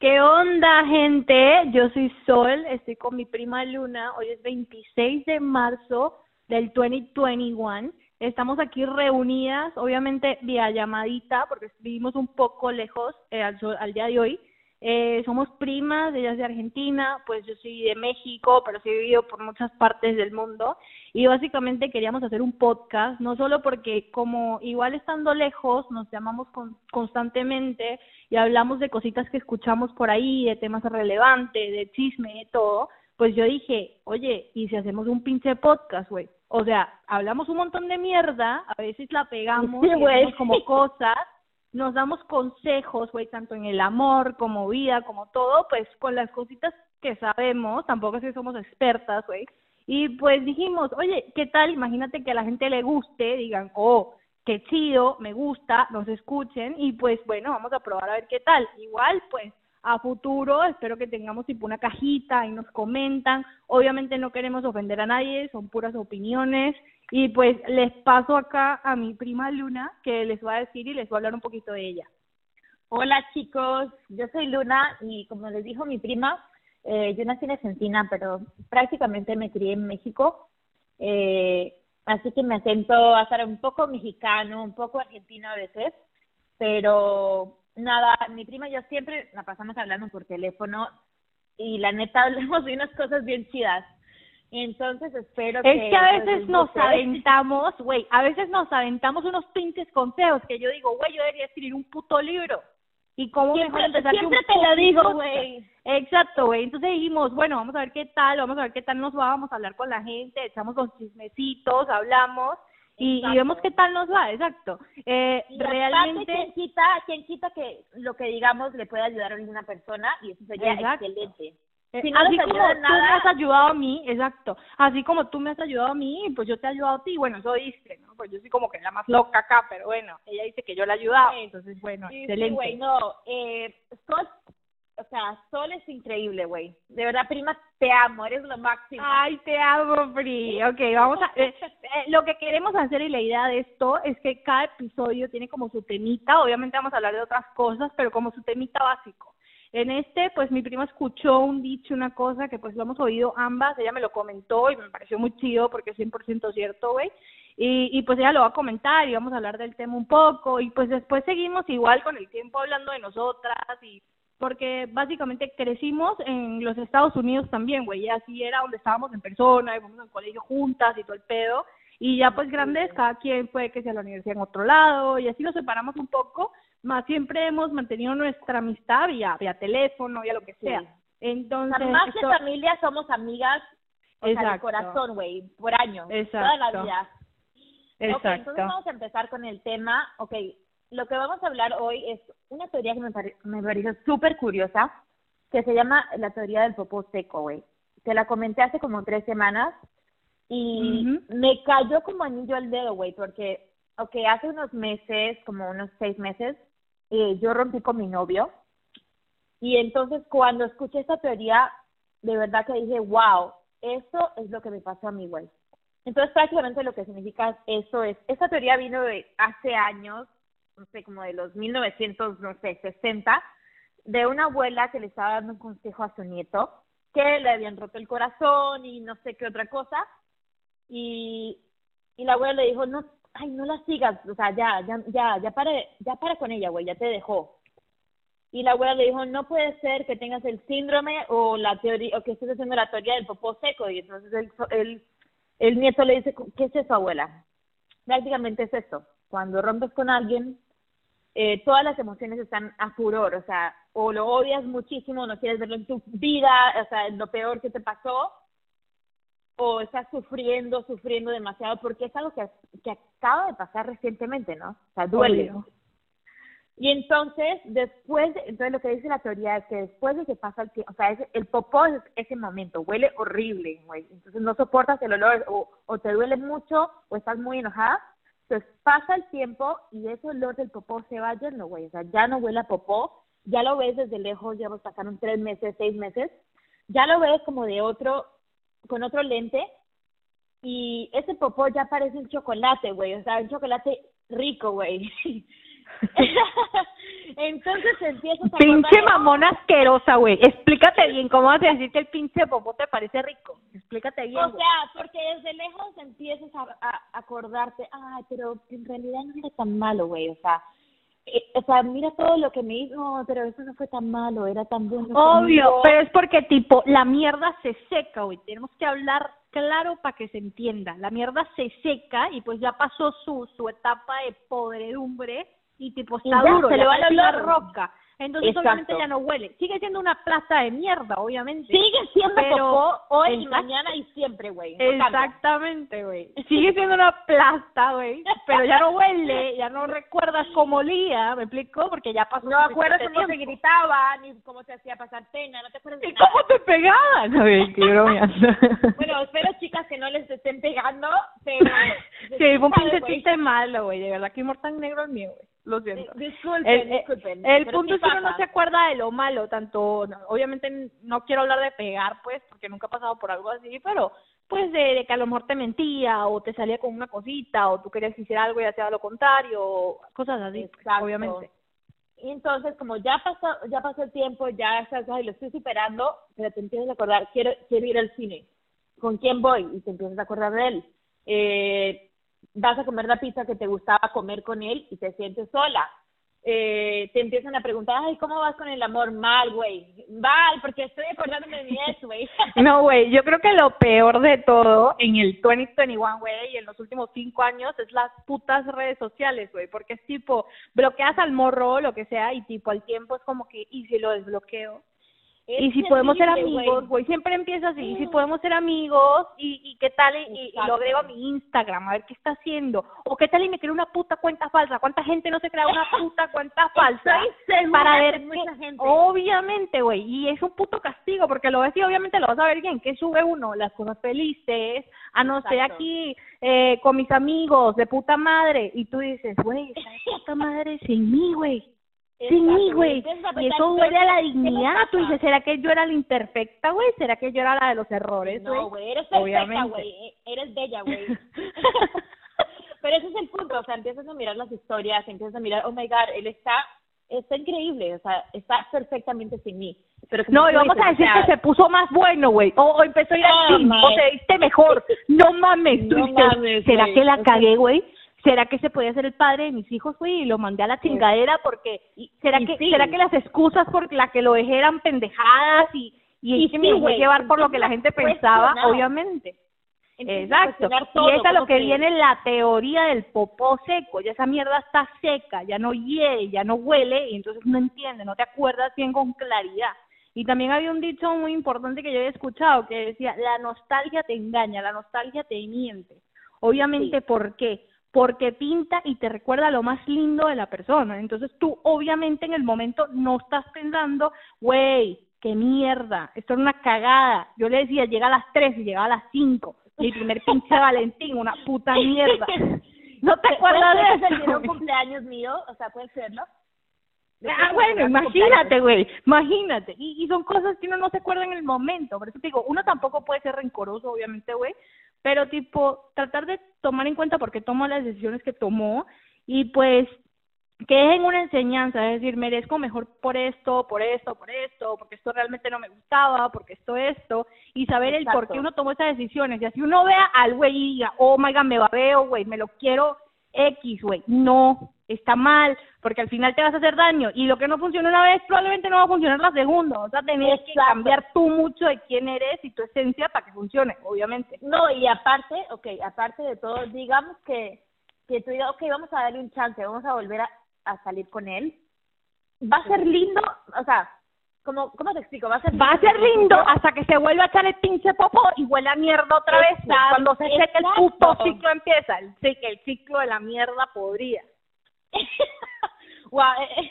¿Qué onda, gente? Yo soy Sol, estoy con mi prima Luna. Hoy es 26 de marzo del 2021. Estamos aquí reunidas, obviamente vía llamadita, porque vivimos un poco lejos eh, al, al día de hoy. Eh, somos primas, ella es de Argentina, pues yo soy de México, pero sí he vivido por muchas partes del mundo. Y básicamente queríamos hacer un podcast, no solo porque como igual estando lejos nos llamamos constantemente y hablamos de cositas que escuchamos por ahí, de temas relevantes, de chisme, de todo, pues yo dije, oye, ¿y si hacemos un pinche podcast, güey? O sea, hablamos un montón de mierda, a veces la pegamos, sí, como cosas, nos damos consejos, güey, tanto en el amor como vida, como todo, pues con las cositas que sabemos, tampoco es que somos expertas, güey. Y pues dijimos, oye, ¿qué tal? Imagínate que a la gente le guste, digan, oh, qué chido, me gusta, nos escuchen y pues bueno, vamos a probar a ver qué tal. Igual, pues a futuro espero que tengamos tipo una cajita y nos comentan. Obviamente no queremos ofender a nadie, son puras opiniones. Y pues les paso acá a mi prima Luna que les va a decir y les va a hablar un poquito de ella. Hola chicos, yo soy Luna y como les dijo mi prima, eh, yo nací en Argentina, pero prácticamente me crié en México. Eh, así que me acento a ser un poco mexicano, un poco argentino a veces. Pero nada, mi prima y yo siempre la pasamos hablando por teléfono y la neta hablamos de unas cosas bien chidas. Entonces espero que... Es que a veces nos aventamos, güey, a veces nos aventamos unos pinches consejos que yo digo, güey, yo debería escribir un puto libro. Y cómo siempre, mejor empezar Siempre te lo digo, güey. Exacto, güey. Entonces dijimos, bueno, vamos a ver qué tal, vamos a ver qué tal nos va, vamos a hablar con la gente, echamos los chismecitos, hablamos y, y, vemos qué tal nos va, exacto. Eh, realmente... ¿quién quita, ¿quién quita que lo que digamos le puede ayudar a alguna persona? Y eso sería excelente. Eh, si no Así como tú me has ayudado a mí, exacto. Así como tú me has ayudado a mí, pues yo te he ayudado a ti. Bueno, eso dice, ¿no? Pues yo soy como que la más loca acá, pero bueno, ella dice que yo la he ayudado. Entonces, bueno, excelente. Sí, güey, no. Eh, o sea, Sol es increíble, güey. De verdad, prima, te amo, eres lo máximo. Ay, te amo, Pri. Ok, vamos a... Eh, eh, lo que queremos hacer y la idea de esto es que cada episodio tiene como su temita. Obviamente vamos a hablar de otras cosas, pero como su temita básico. En este, pues mi prima escuchó un dicho, una cosa que pues lo hemos oído ambas, ella me lo comentó y me pareció muy chido porque es 100% cierto, güey. Y, y pues ella lo va a comentar y vamos a hablar del tema un poco y pues después seguimos igual con el tiempo hablando de nosotras y porque básicamente crecimos en los Estados Unidos también, güey, y así era donde estábamos en persona, íbamos al colegio juntas y todo el pedo, y ya pues grandes, cada quien fue que sea a la universidad en otro lado, y así nos separamos un poco, más siempre hemos mantenido nuestra amistad vía, vía teléfono, vía lo que sea. Entonces, más que familia somos amigas o sea, de corazón, güey, por años, toda la vida. Exacto. entonces vamos a empezar con el tema, ok, lo que vamos a hablar hoy es una teoría que me, me parece súper curiosa, que se llama la teoría del popó seco, güey. Te la comenté hace como tres semanas y me cayó como anillo al dedo, güey, porque, ok, hace unos meses, como unos seis meses, eh, yo rompí con mi novio. Y entonces cuando escuché esta teoría, de verdad que dije, wow, eso es lo que me pasó a mí, güey. Entonces prácticamente lo que significa eso es, esta teoría vino de hace años, no sé, como de los 1900, no sé, 60, de una abuela que le estaba dando un consejo a su nieto, que le habían roto el corazón y no sé qué otra cosa. Y, y la abuela le dijo, no, ay, no la sigas, o sea, ya, ya, ya, ya para, ya para con ella, güey, ya te dejó. Y la abuela le dijo, no puede ser que tengas el síndrome o la teoría, o que estés haciendo la teoría del popó seco. Y entonces el, el, el nieto le dice, ¿qué es eso, abuela? Prácticamente es esto. Cuando rompes con alguien, eh, todas las emociones están a furor, o sea, o lo odias muchísimo, no quieres verlo en tu vida, o sea, lo peor que te pasó, o estás sufriendo, sufriendo demasiado, porque es algo que, que acaba de pasar recientemente, ¿no? O sea, duele. Y entonces, después, entonces lo que dice la teoría es que después de que pasa el tiempo, o sea, el popó es ese momento, huele horrible, güey. Entonces no soportas el olor, o, o te duele mucho, o estás muy enojada. Entonces pasa el tiempo y ese olor del popó se va yendo, güey. O sea, ya no huele a popó, ya lo ves desde lejos, ya pasaron tres meses, seis meses, ya lo ves como de otro, con otro lente y ese popó ya parece un chocolate, güey, o sea, un chocolate rico, güey. Entonces empiezas a Pinche mamona asquerosa, güey. Explícate bien cómo vas a decir que el pinche popó te parece rico. Explícate bien. O sea, porque desde lejos empiezas a, a acordarte, ay, pero en realidad no era tan malo, güey, o sea, eh, o sea, mira todo lo que me hizo, no, pero eso no fue tan malo, era tan bueno. Obvio, conmigo". pero es porque tipo, la mierda se seca, güey. Tenemos que hablar claro para que se entienda. La mierda se seca y pues ya pasó su, su etapa de podredumbre y tipo Y está ya, duro, se le va el olor. roca. Entonces Exacto. obviamente ya no huele. Sigue siendo una plaza de mierda, obviamente. Sigue siendo pero- popó hoy y Exacto. mañana y siempre, güey. no. Exactamente, güey. Sigue siendo una plasta, güey, pero ya no huele, ya no recuerdas cómo olía, ¿me explico? Porque ya pasó No acuerdas cómo se tiempo. gritaba, ni cómo se hacía pasar pena, no te acuerdas de ¿Y nada. cómo te pegaban? Güey, qué bromeando. Bueno, espero chicas que no les estén pegando, pero... Sí, fue un ¿sabes, pinche chiste malo, güey. De verdad que humor tan negro el mío, güey. Lo siento. Di- Disculpen, El, el- disculpen. el punto sí es que uno no se acuerda de lo malo, tanto, no, obviamente no quiero hablar de pegar, pues, porque nunca he pasado por algo así, pero pues de, de que a lo mejor te mentía o te salía con una cosita o tú querías que hiciera algo y hacía lo contrario, cosas así, pues, Exacto. obviamente. Y entonces, como ya pasó, ya pasó el tiempo, ya estás, ay, lo estoy superando, pero te empiezas a acordar, quiero, quiero ir al cine. ¿Con quién voy? Y te empiezas a acordar de él. Eh, vas a comer la pizza que te gustaba comer con él y te sientes sola. Eh, te empiezan a preguntar, ay, ¿cómo vas con el amor? Mal, güey. Mal, porque estoy acordándome de mi ex, güey. No, güey, yo creo que lo peor de todo en el 2021, güey, y en los últimos cinco años es las putas redes sociales, güey, porque es tipo, bloqueas al morro, lo que sea, y tipo al tiempo es como que, ¿y si lo desbloqueo? Y si podemos ser amigos, güey. siempre empieza así, y si podemos ser amigos, y, y qué tal, y, lo agrego a mi Instagram, a ver qué está haciendo, o qué tal y me crea una puta cuenta falsa, ¿cuánta gente no se crea una puta cuenta falsa? Para que ver mucha gente. obviamente, güey, y es un puto castigo, porque lo ves y obviamente lo vas a ver bien, que sube uno las cosas felices, a no Exacto. aquí eh, con mis amigos, de puta madre, y tú dices, güey, esta de puta madre sin mí, güey, sin mí, Exacto, güey, y eso duele a la ¿qué- qué me dignidad, tú dices, ¿será que yo era la imperfecta, güey? ¿Será que yo era la de los errores, güey? No, güey, eres perfecta, güey. e- Eres bella, güey. Pero ese es el punto, o sea, empiezas a mirar las historias, empiezas a mirar, oh my god, él está, está increíble, o sea, está perfectamente sin mí. Pero No, y vamos dices, a decir o sea, que se puso más bueno, güey. O, o empezó a ir al gym, o se viste mejor. No mames, No mames, ¿será que la O sea- cagué, güey? ¿Será que se podía ser el padre de mis hijos, güey? Y lo mandé a la chingadera porque... ¿Será y que sí. será que las excusas por las que lo dejé eran pendejadas y, y, Y es que sí, me dejé llevar por lo que la gente pensaba, obviamente? Exacto. todo, y es a lo que viene la teoría del popó seco. Ya esa mierda está seca, ya no hiede, ya no huele, y entonces no entiende, no te acuerdas bien con claridad. Y también había un dicho muy importante que yo había escuchado que decía, la nostalgia te engaña, la nostalgia te miente. Obviamente, ¿por qué? Porque pinta y te recuerda lo más lindo de la persona. Entonces tú, obviamente, en el momento no estás pensando, güey, qué mierda, esto es una cagada. Yo le decía, llega a las 3 y llegaba a las 5. Mi primer pinche Valentín, una puta mierda. ¿No te acuerdas ¿Puedes de eso? un cumpleaños mío? O sea, ¿puedes creerlo? Ah, bueno, imagínate, güey, imagínate. Y, y son cosas que uno no se acuerda en el momento. Por eso te digo, uno tampoco puede ser rencoroso, obviamente, güey, pero tipo, tratar de tomar en cuenta por qué tomó las decisiones que tomó y pues que dejen una enseñanza, es decir, merezco mejor por esto, por esto, por esto, porque esto realmente no me gustaba, porque esto, esto, y saber el por qué uno tomó esas decisiones. Y así uno vea al güey y diga, oh my god, me babeo, güey, me lo quiero X, güey. No, está mal, porque al final te vas a hacer daño. Y lo que no funciona una vez probablemente no va a funcionar la segunda. O sea, tener que cambiar tú mucho de quién eres y tu esencia para que funcione, obviamente. No, y aparte, ok, aparte de todo, digamos que, que tú digas, ok, vamos a darle un chance, vamos a volver a, a salir con él. Va a ser lindo, o sea, ¿cómo, cómo te explico? Va a ser Va a ser lindo hasta que se vuelva a echar el pinche popo y huele a mierda otra vez. Exacto, Cuando se seque el puto ciclo empieza, el, sí, que el ciclo de la mierda podría. Guau, eh,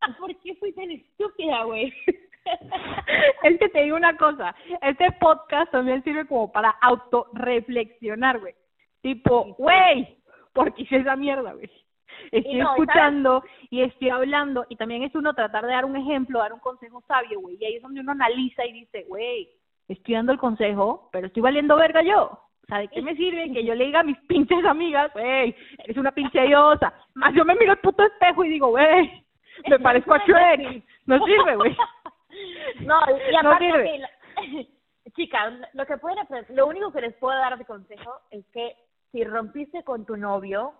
¿Por qué fui tan estúpida, güey? es que te digo una cosa, este podcast también sirve como para autorreflexionar, güey. Tipo, güey, ¿por qué hice esa mierda, güey? Estoy Y no, ¿sabes? escuchando y estoy hablando y también es uno tratar de dar un ejemplo, dar un consejo sabio, güey. Y ahí es donde uno analiza y dice, güey, estoy dando el consejo, pero estoy valiendo verga yo. Sea, ¿de qué me sirve que yo le diga a mis pinches amigas, güey, eres una pinche diosa? Más yo me miro el puto espejo y digo, güey, me parezco a Shrek. No sirve, güey. No, y no chicas, lo que pueden lo único que les puedo dar de consejo es que si rompiste con tu novio,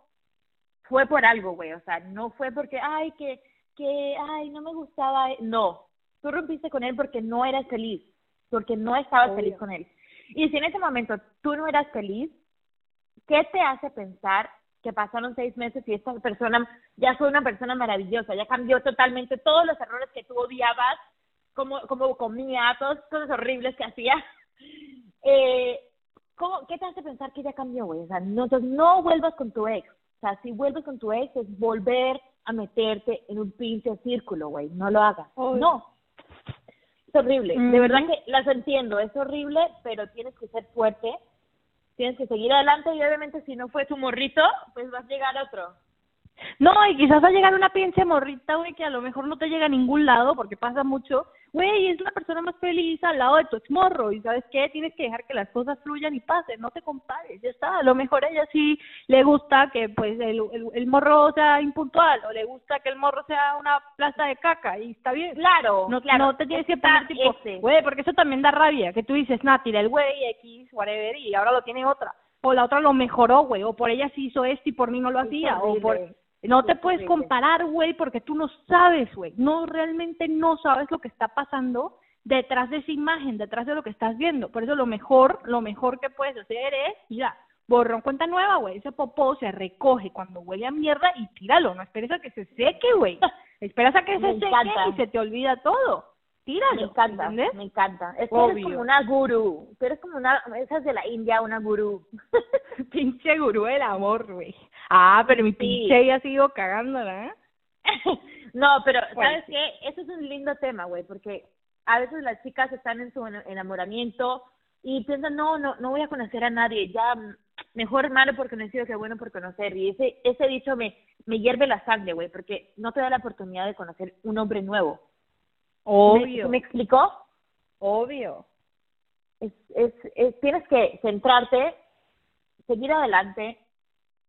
fue por algo, güey, o sea, no fue porque, ay, que, que, ay, no me gustaba, no, tú rompiste con él porque no eras feliz, porque no estabas feliz con él. Y si en ese momento tú no eras feliz, ¿qué te hace pensar que pasaron seis meses y esta persona ya fue una persona maravillosa, ya cambió totalmente todos los errores que tú odiabas, como, como comía, todas las cosas horribles que hacía? Eh, ¿cómo, ¿Qué te hace pensar que ya cambió, güey? O sea, no, entonces no vuelvas con tu ex. O sea, si vuelves con tu ex es volver a meterte en un pinche círculo, güey. No lo hagas. No, es horrible. De verdad que las entiendo, es horrible, pero tienes que ser fuerte, tienes que seguir adelante y obviamente si no fue tu morrito, pues vas a llegar otro. No, y quizás va a llegar una pinche morrita, güey, que a lo mejor no te llega a ningún lado, porque pasa mucho, güey, es la persona más feliz al lado de tu morro y ¿sabes qué? Tienes que dejar que las cosas fluyan y pasen, no te compares, ya está. A lo mejor a ella sí le gusta que, pues, el, el, morro sea impuntual, o le gusta que el morro sea una plaza de caca, y está bien. Claro, no, claro. No te tienes que poner tipo, güey, porque eso también da rabia, que tú dices, nah, tira el güey, X, whatever, y ahora lo tiene otra. O la otra lo mejoró, güey, o por ella sí hizo esto y por mí no lo hacía, o por no te puedes comparar, güey, porque tú no sabes, güey. No, realmente no sabes lo que está pasando detrás de esa imagen, detrás de lo que estás viendo. Por eso lo mejor, lo mejor que puedes hacer es, mira, borrón cuenta nueva, güey. Ese popó se recoge cuando huele a mierda y tíralo. No esperes a que se seque, güey. Esperas a que se seque y se te olvida todo. Tíralo. Me encanta, me encanta. Es que eres como una gurú. Tú eres como una, esas de la India, una gurú. pinche gurú del amor, güey. Ah, pero mi pinche ya sigo cagándola, ¿eh? no, pero ¿sabes qué? Eso es un lindo tema, güey, porque a veces las chicas están en su enamoramiento y piensan, no, no, no voy a conocer a nadie, ya mejor malo por conocido que bueno por conocer. Y ese, ese dicho me, me hierve la sangre, güey, porque no te da la oportunidad de conocer un hombre nuevo. Obvio. ¿Me, explicó? Obvio. Es, es, es, tienes que centrarte, seguir adelante,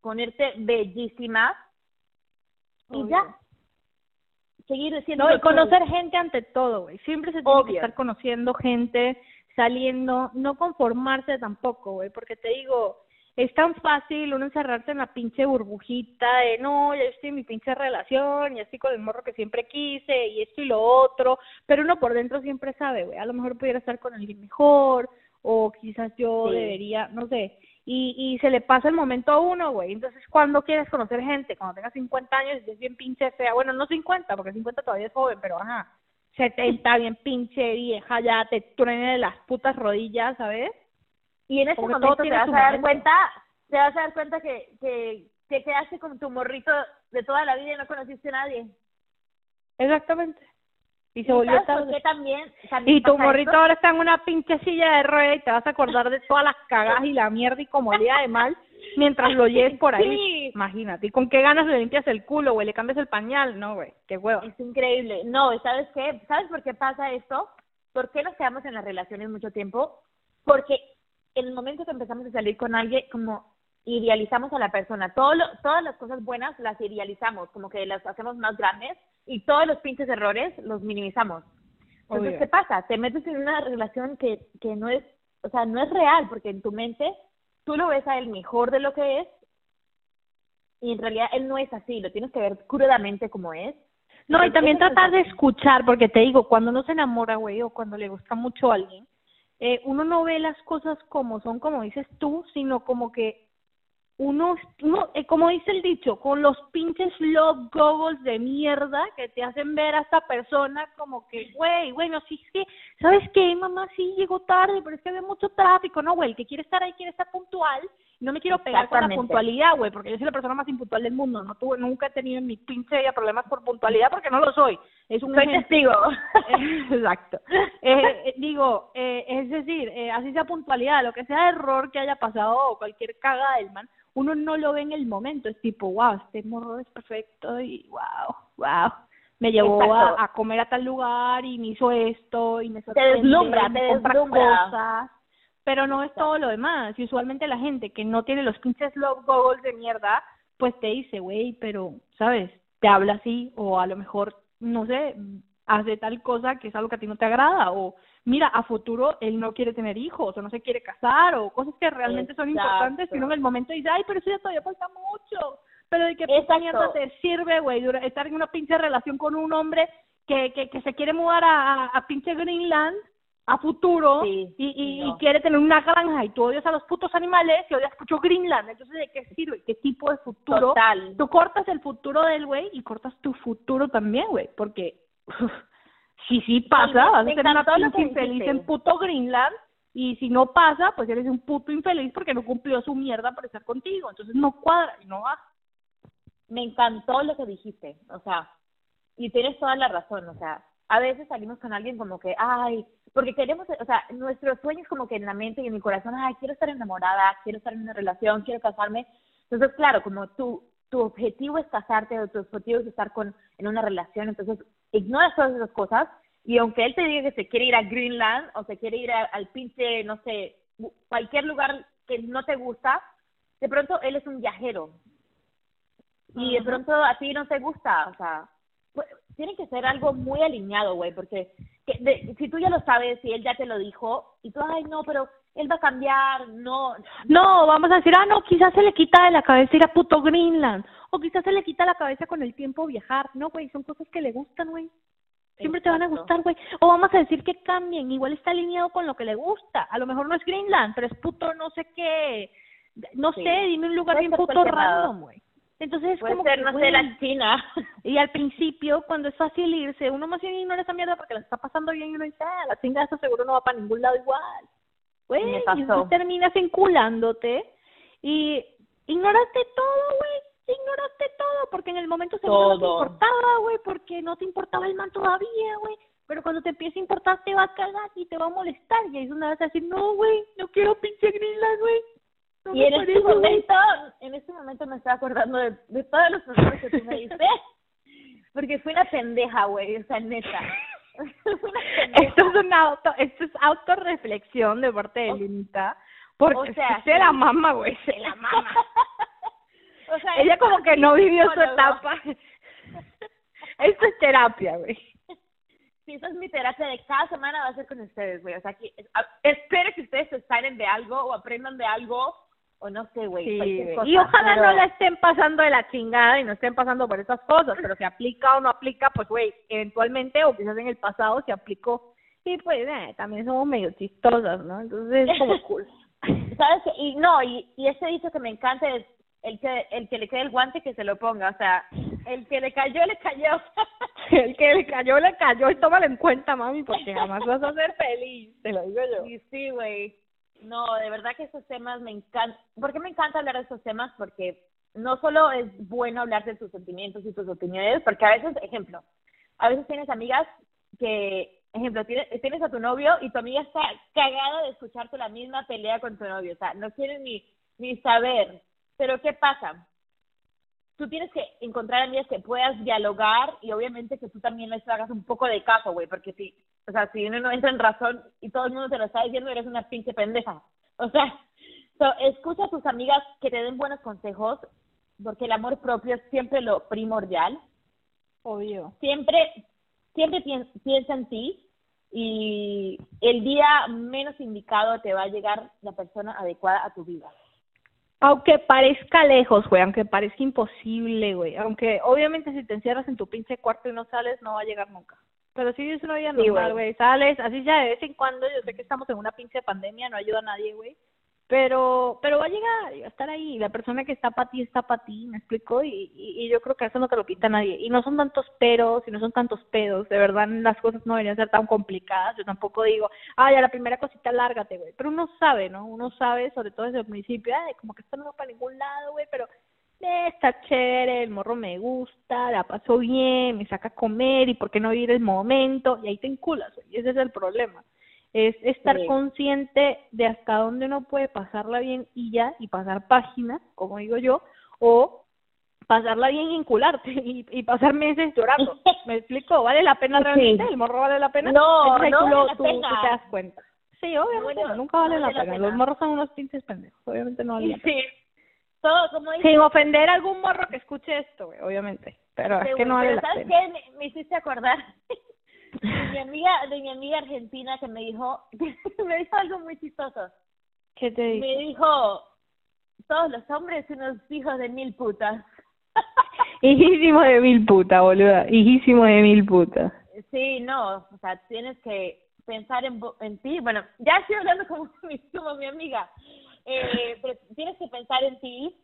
ponerte bellísima y ya. Seguir siendo. No, y conocer gente ante todo, güey. Siempre se tiene que estar conociendo gente, saliendo, no conformarse tampoco, güey, porque te digo, es tan fácil uno encerrarse en la pinche burbujita de no, ya estoy en mi pinche relación, y estoy con el morro que siempre quise, y esto y lo otro, pero uno por dentro siempre sabe, güey, a lo mejor pudiera estar con alguien mejor, o quizás yo debería, no sé, y, y se le pasa el momento a uno, güey. Entonces, cuando quieres conocer gente? Cuando tengas 50 años y es bien pinche fea. Bueno, no 50, porque 50 todavía es joven, pero ajá. 70, bien pinche vieja, ya te truene de las putas rodillas, ¿sabes? Y en ese momento te vas a dar cuenta, te vas a dar cuenta que, que, que quedaste con tu morrito de toda la vida y no conociste a nadie. Exactamente y se volvió tarde. También, y tu morrito ahora está en una pinche silla de ruedas y te vas a acordar de todas las cagadas y la mierda y como día de mal mientras lo lleves por ahí. Imagínate. ¿Y con qué ganas le limpias el culo, güey? ¿Le cambias el pañal? No, güey. Qué huevo. Es increíble. No, ¿sabes qué? ¿Sabes por qué pasa esto? ¿Por qué nos quedamos en las relaciones mucho tiempo? Porque en el momento que empezamos a salir con alguien, como idealizamos a la persona. Todo todas las cosas buenas las idealizamos, como que las hacemos más grandes y todos los pinches errores los minimizamos. Entonces, ¿qué pasa? Te metes en una relación que, que no es, o sea, no es real, porque en tu mente tú lo ves a él mejor de lo que es y en realidad él no es así, lo tienes que ver crudamente como es. No, y también tratar de escuchar, porque te digo, cuando uno se enamora, güey, o cuando le gusta mucho a alguien, eh, uno no ve las cosas como son, como dices tú, sino como que uno, uno eh, como dice el dicho, con los pinches love goggles de mierda que te hacen ver a esta persona como que, güey, bueno, sí, sí, ¿sabes qué, mamá? Sí, llegó tarde, pero es que había mucho tráfico, ¿no, güey? El que quiere estar ahí quiere estar puntual. No me quiero pegar con la puntualidad, güey, porque yo soy la persona más impuntual del mundo. No tuve, nunca he tenido en mi pinche vida problemas por puntualidad porque no lo soy. Es un soy testigo. Exacto. Eh, eh, digo, eh, es decir, eh, así sea puntualidad, lo que sea error que haya pasado o cualquier caga del man, uno no lo ve en el momento, es tipo, wow, este morro es perfecto y wow, wow, me llevó a, comer a tal lugar y me hizo esto y me te deslumbra, te deslumbra. Cosas. pero no es todo lo demás. Y usualmente la gente que no tiene los pinches love goggles de mierda, pues te dice, güey, pero, ¿sabes? Te habla así, o a lo mejor, no sé, hace tal cosa que es algo que a ti no te agrada, o mira, a futuro él no quiere tener hijos, o no se quiere casar, o cosas que realmente son importantes, y uno en el momento dice, ay, pero eso ya todavía falta mucho. Pero de qué puta mierda te sirve, güey, estar en una pinche relación con un hombre que, que, que se quiere mudar a, a pinche Greenland a futuro y, y, quiere tener una granja y tú odias a los putos animales y odias mucho Greenland, entonces ¿de qué sirve? ¿Qué tipo de futuro? Total. Tú cortas el futuro del güey y cortas tu futuro también, güey, porque si sí pasa, vas a ser una pinche infeliz en puto Greenland y si no pasa, pues eres un puto infeliz porque no cumplió su mierda por estar contigo, entonces no cuadra y no va. Me encantó lo que dijiste, o sea, y tienes toda la razón, o sea, a veces salimos con alguien como que, ay, porque queremos, o sea, nuestros sueños como que en la mente y en mi corazón, ay, quiero estar enamorada, quiero estar en una relación, quiero casarme. Entonces, claro, como tu, tu objetivo es casarte o tu objetivo es estar con, en una relación, entonces ignoras todas esas cosas y aunque él te diga que se quiere ir a Greenland o se quiere ir al pinche, no sé, cualquier lugar que no te gusta, de pronto él es un viajero. Y de pronto a ti no te gusta, o sea, pues, tiene que ser algo muy alineado, güey, porque que si tú ya lo sabes y él ya te lo dijo y tú, ay, no, pero él va a cambiar, no. No, vamos a decir, ah, no, quizás se le quita de la cabeza ir a puto Greenland, o quizás se le quita la cabeza con el tiempo viajar. No, güey, son cosas que le gustan, güey. Siempre te van a gustar, güey. O vamos a decir que cambien, igual está alineado con lo que le gusta. A lo mejor no es Greenland, pero es puto no sé qué. No sé, dime un lugar bien puto random, güey. Entonces es como ser, no sé, la China. Y al principio, cuando es fácil irse, uno más bien ignora esa mierda porque la está pasando bien y uno dice, ah, la chinga eso seguro no va para ningún lado igual. Güey, y entonces terminas enculándote y ignoraste todo, güey. Ignoraste todo porque en el momento seguro no te importaba, güey, porque no te importaba el man todavía, güey. Pero cuando te empieza a importar te va a cagar y te va a molestar y ahí es donde vas a decir, no, güey, no quiero pinche Greenland, güey y en este momento, en este momento me estoy acordando de, de todos los errores que tú me diste, porque fui una pendeja, güey, o sea, neta. esto es una auto, esto es autorreflexión de parte de Linita, porque o sea, se la mama, güey, se la mama. o sea, ella como que no vivió su etapa. esto es terapia, güey. Sí, esa es mi terapia de cada semana va a ser con ustedes, güey. O sea, que espero que ustedes se salen de algo o aprendan de algo o no sé, güey. y ojalá no la estén pasando de la chingada y no estén pasando por esas cosas, pero si aplica o no aplica, pues, güey, eventualmente o quizás en el pasado se aplicó. Y pues, eh, también somos medio chistosas, ¿no? Entonces es como cool. ¿Sabes? Y no, y, y ese dicho que me encanta es el que, el que le quede el guante que se lo ponga, o sea, el que le cayó, le cayó. el que le cayó, le cayó y tómalo en cuenta, mami, porque jamás vas a ser feliz, te lo digo yo. Sí, sí, güey. No, de verdad que esos temas me encantan. ¿Por qué me encanta hablar de esos temas? Porque no solo es bueno hablar de tus sentimientos y tus opiniones, porque a veces, ejemplo, a veces tienes amigas que, ejemplo, tienes, tienes a tu novio y tu amiga está cagada de escucharte la misma pelea con tu novio, o sea, no quiere ni, ni saber. Pero ¿qué pasa? Tú tienes que encontrar amigas que puedas dialogar y obviamente que tú también les hagas un poco de caso, güey, porque si o sea, si uno no entra en razón y todo el mundo te lo está diciendo, eres una pinche pendeja. O sea, escucha a tus amigas que te den buenos consejos, porque el amor propio es siempre lo primordial. Obvio. Siempre, siempre piensa en ti y el día menos indicado te va a llegar la persona adecuada a tu vida. Aunque parezca lejos, güey, aunque parezca imposible, güey, aunque obviamente si te encierras en tu pinche cuarto y no sales, no va a llegar nunca. Pero sí es una vida normal, güey. Sales, así ya de vez en cuando. Yo sé que estamos en una pinche pandemia, no ayuda a nadie, güey. Pero, pero va a llegar, va a estar ahí. La persona que está para ti está para ti, ¿me explico? Y, y, yo creo que eso no te lo quita nadie. Y no son tantos peros y no son tantos pedos. De verdad, las cosas no deberían ser tan complicadas. Yo tampoco digo, ay, a la primera cosita, lárgate, güey. Pero uno sabe, ¿no? Uno sabe, sobre todo desde el principio, ay, como que esto no va para ningún lado, güey, pero está chévere, el morro me gusta, la paso bien, me saca a comer y por qué no vivir el momento y ahí te enculas, y ese es el problema. Es estar consciente de hasta dónde uno puede pasarla bien y ya, y pasar páginas, como digo yo, o pasarla bien y encularte y, y pasar meses llorando. ¿Me explico? ¿Vale la pena realmente? ¿El morro vale la pena? No, no tú, te das cuenta. Sí, obviamente no, nunca vale, la, pena. Los morros son unos pinches pendejos, obviamente no vale la pena. Sí. Todo, como Sin ofender a algún morro que escuche esto, güey, obviamente. Pero es que no vale la ¿sabes pena. ¿Sabes qué? Me, hiciste acordar de mi amiga, de mi amiga argentina que me dijo, me dijo algo muy chistoso. ¿Qué te dijo? Me dijo, todos los hombres unos hijos de mil putas. Hijísimo de mil putas, boluda. Hijísimo de mil putas. Sí, no, o sea, tienes que pensar en, en ti. Bueno, ya estoy hablando como mi, como mi amiga. Eh, pero tienes que pensar en ti,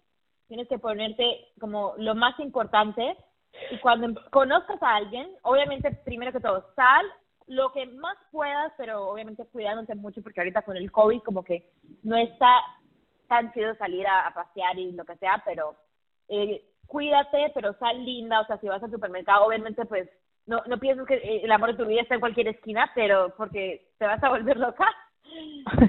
tienes que ponerte como lo más importante. Y cuando em, conozcas a alguien, obviamente, primero que todo, sal lo que más puedas, pero obviamente cuidándote mucho, porque ahorita con el COVID como que no está tan chido salir a, pasear y lo que sea, pero eh, cuídate, pero sal linda, o sea, si vas al supermercado, obviamente pues no, no pienses que eh, el amor de tu vida está en cualquier esquina, pero porque te vas a volver loca.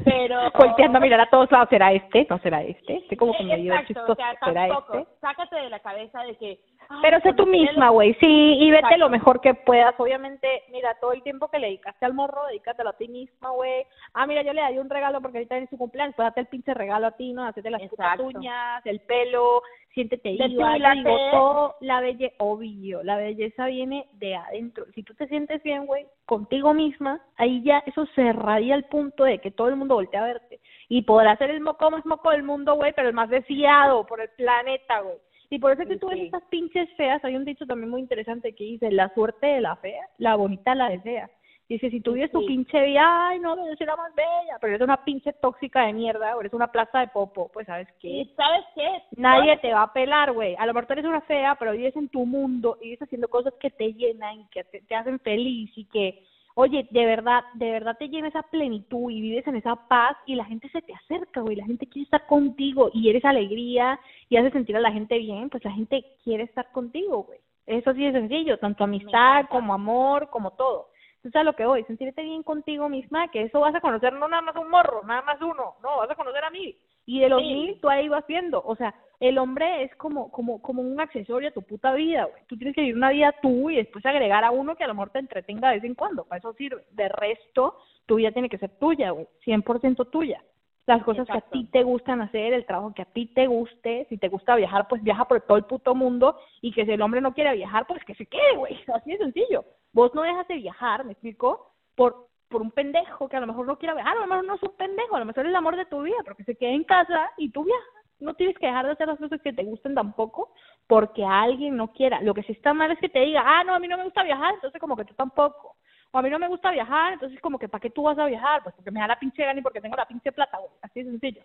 Pero. Volteando a mirar a todos lados, ¿será este? ¿No será este? Este como que medio chistoso. O sea, ¿Será tampoco. este? Sácate de la cabeza de que. Pero sé tú misma, güey, sí, y vete lo mejor que puedas. Obviamente, mira, todo el tiempo que le dedicaste al morro, dedícatelo a ti misma, güey. Ah, mira, yo le daría un regalo porque ahorita es su cumpleaños, pues date el pinche regalo a ti, ¿no? Hacete las putas uñas, el pelo, siéntete igual, digo, todo, la belleza, obvio, la belleza viene de adentro. Si tú te sientes bien, güey, contigo misma, ahí ya eso cerraría el punto de que todo el mundo voltea a verte. Y podrá ser el moco más moco del mundo, güey, pero el más deseado por el planeta, güey. Y por eso es que tú ves estas pinches feas, hay un dicho también muy interesante que dice, la suerte de la fea, la bonita la desea. Dice, si tú vives tu pinche vida, ay, no, yo soy la más bella, pero eres una pinche tóxica de mierda, o eres una plaza de popo, pues, ¿sabes qué? ¿Sabes qué? Nadie te va a pelar, güey. A lo mejor tú eres una fea, pero vives en tu mundo y vives haciendo cosas que te llenan, que te, te hacen feliz y que, oye, de verdad, de verdad te llena esa plenitud y vives en esa paz y la gente se te acerca, güey. La gente quiere estar contigo y eres alegría y haces sentir a la gente bien, pues la gente quiere estar contigo, güey. Eso sí es sencillo, tanto amistad como amor, como todo. Entonces a lo que voy, sentirte bien contigo misma, que eso vas a conocer no nada más un morro, nada más uno, no, vas a conocer a mí. Y de los mil tú ahí vas viendo, o sea, el hombre es como como como un accesorio a tu puta vida, güey. Tú tienes que vivir una vida tú y después agregar a uno que a lo mejor te entretenga de vez en cuando, para eso sirve. De resto, tu vida tiene que ser tuya, güey, 100% tuya. Las cosas que a ti te gustan hacer, el trabajo que a ti te guste, si te gusta viajar, pues viaja por todo el puto mundo y que si el hombre no quiere viajar, pues que se quede, güey, así de sencillo. Vos no dejas de viajar, ¿me explico? Por, por un pendejo que a lo mejor no quiera viajar, a lo mejor no es un pendejo, a lo mejor es el amor de tu vida, pero que se quede en casa y tú viajas. No tienes que dejar de hacer las cosas que te gusten tampoco porque alguien no quiera. Lo que sí está mal es que te diga, ah, no, a mí no me gusta viajar, entonces como que tú tampoco. O a mí no me gusta viajar, entonces como que ¿para qué tú vas a viajar? Pues porque me da la pinche gana y porque tengo la pinche plata, güey. Así de sencillo.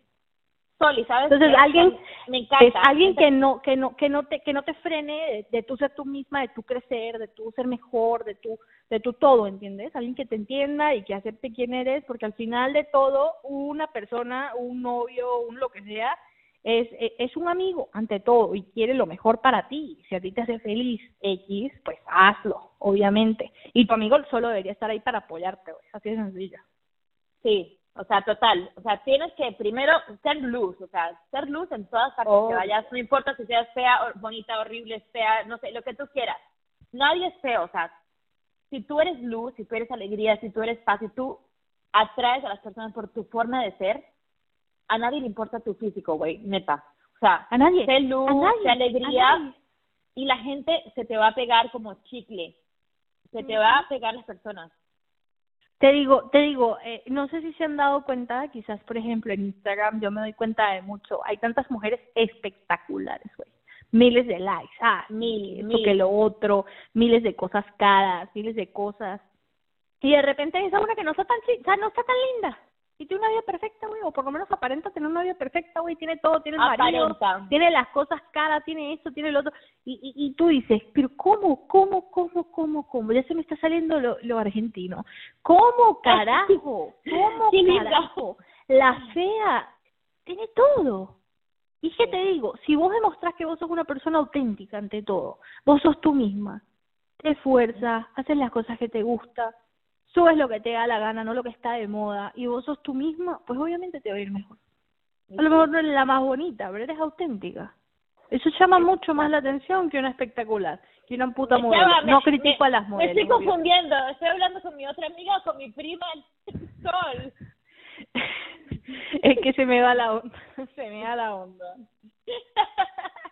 Soli, ¿sabes? Entonces alguien me encanta. es alguien que no que no que no te que no te frene de, de tú ser tú misma, de tú crecer, de tú ser mejor, de tú de tu todo, ¿entiendes? Alguien que te entienda y que acepte quién eres, porque al final de todo una persona, un novio, un lo que sea, es es un amigo ante todo y quiere lo mejor para ti. Si a ti te hace feliz X, pues hazlo, obviamente. Y tu amigo solo debería estar ahí para apoyarte, güey. Así de sencillo. Sí, o sea, total, o sea, tienes que primero ser luz, o sea, ser luz en todas partes que vayas, no importa si seas fea, bonita, horrible, fea, no sé, lo que tú quieras. Nadie es feo, o sea, si tú eres luz, si tú eres alegría, si tú eres paz, si tú atraes a las personas por tu forma de ser, a nadie le importa tu físico, güey, neta. O sea, a nadie, sé luz, sé alegría, y la gente se te va a pegar como chicle, se te va a pegar las personas. Te digo, te digo, eh, no sé si se han dado cuenta, quizás por ejemplo en Instagram yo me doy cuenta de mucho, hay tantas mujeres espectaculares, güey. Miles de likes, ah, mil, esto que lo otro, miles de cosas caras, miles de cosas. Y de repente esa una que no está tan, o sea, no está tan linda. Tiene una vida perfecta, güey, o por lo menos aparenta tener una vida perfecta, güey, tiene todo, tiene el marido, tiene las cosas caras, tiene esto, tiene lo otro, y, y, y tú dices, pero ¿cómo, cómo, cómo, cómo, cómo? Ya se me está saliendo lo, lo argentino. ¿Cómo carajo? ¿Cómo carajo? La fea tiene todo. ¿Y qué te digo? Si vos demostrás que vos sos una persona auténtica ante todo, vos sos tú misma, te esfuerzas, haces las cosas que te gustan, subes lo que te da la gana, no lo que está de moda, y vos sos tú misma, pues obviamente te va a ir mejor. A lo mejor no eres la más bonita, pero eres auténtica. Eso llama mucho más la atención que una espectacular, que una puta modelo. no critico a las modelos. Me estoy confundiendo, estoy hablando con mi otra amiga o con mi prima Sol. es que se me va la onda, se me va la onda.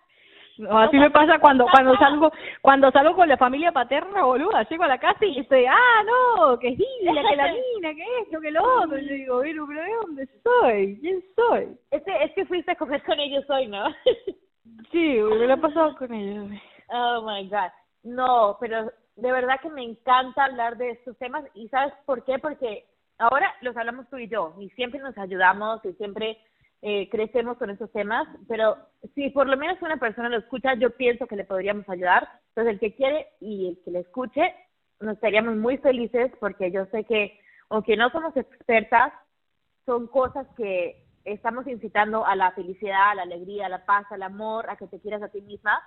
No, así me pasa cuando cuando salgo cuando salgo con la familia paterna, boluda, llego a la casa y estoy, ah, no, que es Lidia, que la mina, que esto, que lo otro, y yo digo, pero, pero ¿de dónde soy? ¿Quién soy? Es que, es que fuiste a comer con ellos hoy, ¿no? sí, me lo he pasado con ellos. Oh, my God. No, pero de verdad que me encanta hablar de estos temas y ¿sabes por qué? Porque ahora los hablamos tú y yo y siempre nos ayudamos y siempre eh, crecemos con estos temas, pero si por lo menos una persona lo escucha, yo pienso que le podríamos ayudar. Entonces, el que quiere y el que le escuche, nos estaríamos muy felices porque yo sé que, aunque no somos expertas, son cosas que estamos incitando a la felicidad, a la alegría, a la paz, al amor, a que te quieras a ti misma.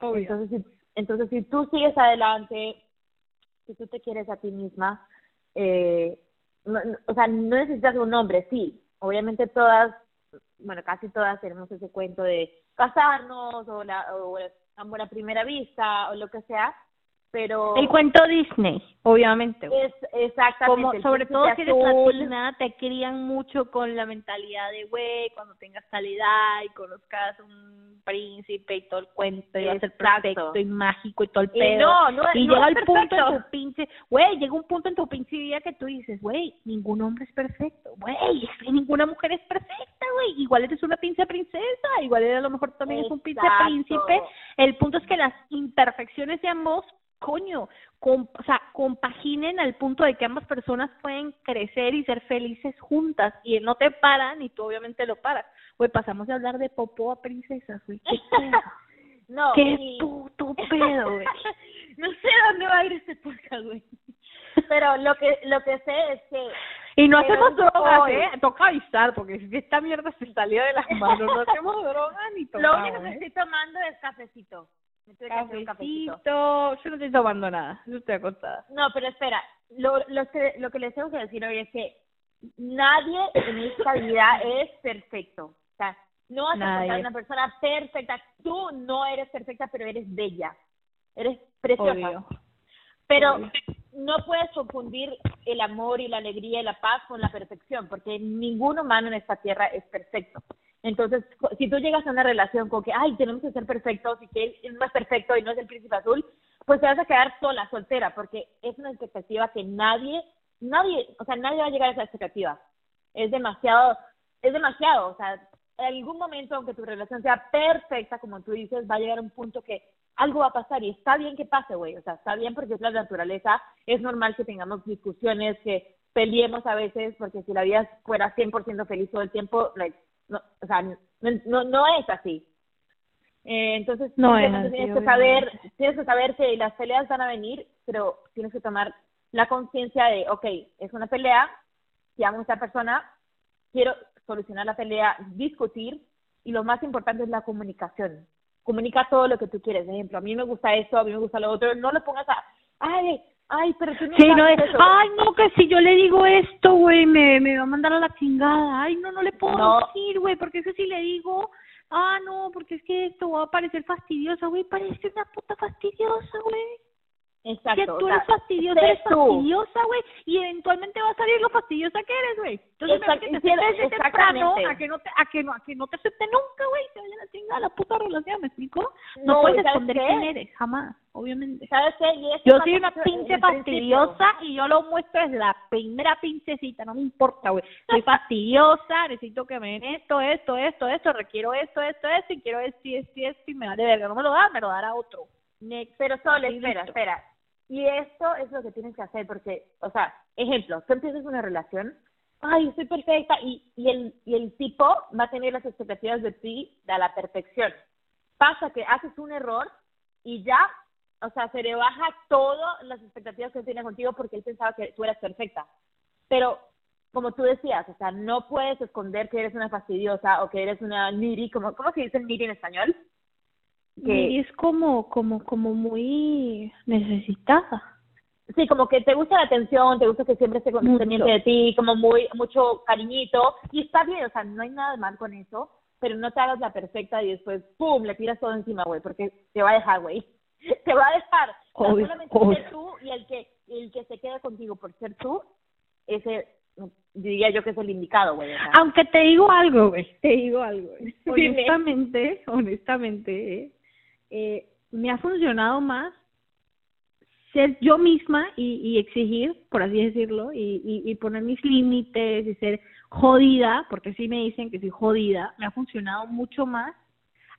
Entonces, si, entonces, si tú sigues adelante, si tú te quieres a ti misma, eh, o sea, no necesitas un nombre, sí. Obviamente todas bueno, casi todas tenemos ese cuento de casarnos o la o amor a primera vista o lo que sea, pero el cuento Disney obviamente. Es exactamente como sobre todo si eres latina te crían mucho con la mentalidad de güey cuando tengas tal edad y conozcas un príncipe y todo el cuento y va a ser perfecto y mágico y todo el pedo. y, no, no, y llega el punto en tu pinche güey llega un punto en tu pinche vida que tú dices güey ningún hombre es perfecto. Güey es que ninguna mujer es perfecta güey. Igual eres una pinche princesa igual a lo mejor también es un pinche príncipe. El punto es que las imperfecciones de ambos coño, o sea, compaginen al punto de que ambas personas pueden crecer y ser felices juntas y él no te para ni tú obviamente lo paras. Güey, pasamos de hablar de popó a princesas, güey. ¿Qué no, ¿Qué y... puto pedo, güey? no sé dónde va a ir este podcast, güey. Pero lo que lo que sé es que y no hacemos drogas, ¿eh? Toca avisar, porque si esta mierda se salió de las manos, no hacemos drogas ni tocamos, Lo único que ¿eh? estoy tomando es cafecito. Cafecito. Yo no estoy tomando nada, yo estoy acostada. No, pero espera, lo, lo, que, lo que les tengo que decir hoy es que nadie en esta vida es perfecto. O sea, no vas a encontrar una persona perfecta. Tú no eres perfecta, pero eres bella. Eres preciosa. Pero no puedes confundir el amor y la alegría y la paz con la perfección, porque ningún humano en esta tierra es perfecto. Entonces, si tú llegas a una relación con que, ay, tenemos que ser perfectos y que él no es perfecto y no es el príncipe azul, pues te vas a quedar sola, soltera, porque es una expectativa que nadie, nadie, o sea, nadie va a llegar a esa expectativa. Es demasiado, es demasiado, o sea, en algún momento, aunque tu relación sea perfecta, como tú dices, va a llegar un punto que algo va a pasar y está bien que pase, güey, o sea, está bien porque es la naturaleza, es normal que tengamos discusiones, que peleemos a veces, porque si la vida fuera 100% feliz todo el tiempo, like, no, o sea, no, no, es así. Eh, entonces, no tienes que saber, tienes que saber que las peleas van a venir, pero tienes que tomar la conciencia de, ok, es una pelea, si amo a esta persona, quiero solucionar la pelea, discutir, y lo más importante es la comunicación. Comunica todo lo que tú quieres. Por ejemplo, a mí me gusta esto, a mí me gusta lo otro. No le pongas a, ay, ay, pero tú no sí, no es, ay, no, que si yo le digo esto, güey, me, me va a mandar a la chingada. Ay, no, no le puedo decir, güey, porque eso si le digo, ah, no, porque es que esto va a parecer fastidiosa, güey, parece una puta fastidiosa, güey. Exacto. Que tú eres fastidiosa, eres fastidiosa, güey, y eventualmente va a salir lo fastidiosa que eres, güey. Entonces, que te temprano a que no te, a que no, a que no te acepte nunca, güey, te vayan a chingar la puta relación, ¿me explico? No, No, puedes ¿sabes esconder quién eres, jamás, obviamente. ¿Sabes qué? Y Yo soy una pinche fastidiosa principio. y yo lo muestro es la primera pincecita, no me importa, güey. Soy fastidiosa, necesito que me den esto, esto, esto, esto, requiero esto, esto, esto, y quiero esto y esto y esto, y me da de verga. No me lo da, me lo dará otro. Next. Pero Sol, Así espera, listo. espera. Y esto es lo que tienes que hacer porque, o sea, ejemplo, tú empiezas una relación, ay, soy perfecta, y, y, el, y el tipo va a tener las expectativas de ti a la perfección. Pasa que haces un error y ya, o sea, se le baja todas las expectativas que él tenía contigo porque él pensaba que tú eras perfecta. Pero, como tú decías, o sea, no puedes esconder que eres una fastidiosa o que eres una needy, como, ¿cómo se dice needy en español? Y es como, como, como muy necesitada. Sí, como que te gusta la atención, te gusta que siempre esté pendiente de ti, como muy, mucho cariñito, y está bien, o sea, no hay nada de mal con eso, pero no te hagas la perfecta y después, ¡pum!, le tiras todo encima, güey, porque te va a dejar, güey. Te va a dejar. Obvio, solamente obvio. ser tú y el que, el que se quede contigo por ser tú, ese diría yo que es el indicado, güey. Aunque te digo algo, güey, te digo algo. Honestamente, honestamente, eh, me ha funcionado más ser yo misma y, y exigir, por así decirlo, y, y, y poner mis límites y ser jodida, porque sí me dicen que soy jodida, me ha funcionado mucho más